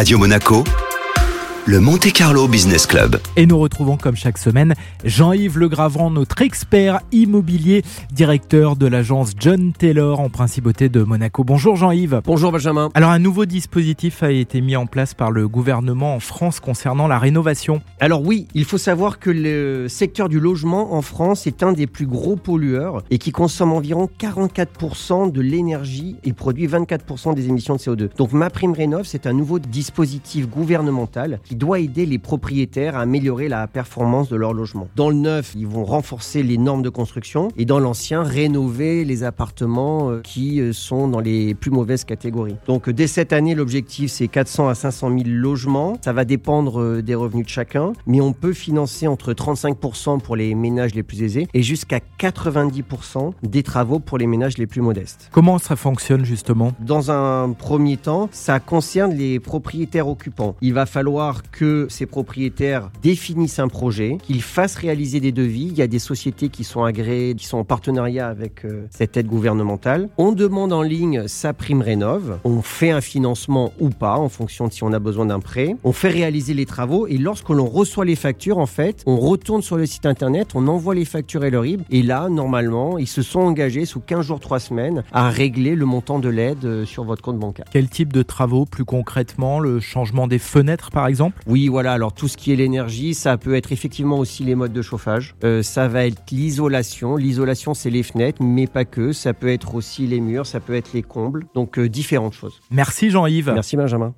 Radio Monaco le Monte Carlo Business Club. Et nous retrouvons comme chaque semaine Jean-Yves Legravant, notre expert immobilier, directeur de l'agence John Taylor en principauté de Monaco. Bonjour Jean-Yves. Bonjour Benjamin. Alors un nouveau dispositif a été mis en place par le gouvernement en France concernant la rénovation. Alors oui, il faut savoir que le secteur du logement en France est un des plus gros pollueurs et qui consomme environ 44% de l'énergie et produit 24% des émissions de CO2. Donc ma prime rénov, c'est un nouveau dispositif gouvernemental qui doit aider les propriétaires à améliorer la performance de leur logement. Dans le neuf, ils vont renforcer les normes de construction et dans l'ancien, rénover les appartements euh, qui euh, sont dans les plus mauvaises catégories. Donc dès cette année, l'objectif c'est 400 à 500 000 logements. Ça va dépendre euh, des revenus de chacun, mais on peut financer entre 35% pour les ménages les plus aisés et jusqu'à 90% des travaux pour les ménages les plus modestes. Comment ça fonctionne justement? Dans un premier temps, ça concerne les propriétaires occupants. Il va falloir que ces propriétaires définissent un projet, qu'ils fassent réaliser des devis. Il y a des sociétés qui sont agréées, qui sont en partenariat avec euh, cette aide gouvernementale. On demande en ligne sa prime rénov. On fait un financement ou pas en fonction de si on a besoin d'un prêt. On fait réaliser les travaux et lorsque l'on reçoit les factures, en fait, on retourne sur le site internet, on envoie les factures et le RIB. Et là, normalement, ils se sont engagés sous 15 jours, 3 semaines à régler le montant de l'aide euh, sur votre compte bancaire. Quel type de travaux plus concrètement Le changement des fenêtres par exemple? Oui, voilà. Alors tout ce qui est l'énergie, ça peut être effectivement aussi les modes de chauffage. Euh, ça va être l'isolation. L'isolation, c'est les fenêtres, mais pas que. Ça peut être aussi les murs, ça peut être les combles. Donc euh, différentes choses. Merci Jean-Yves. Merci Benjamin.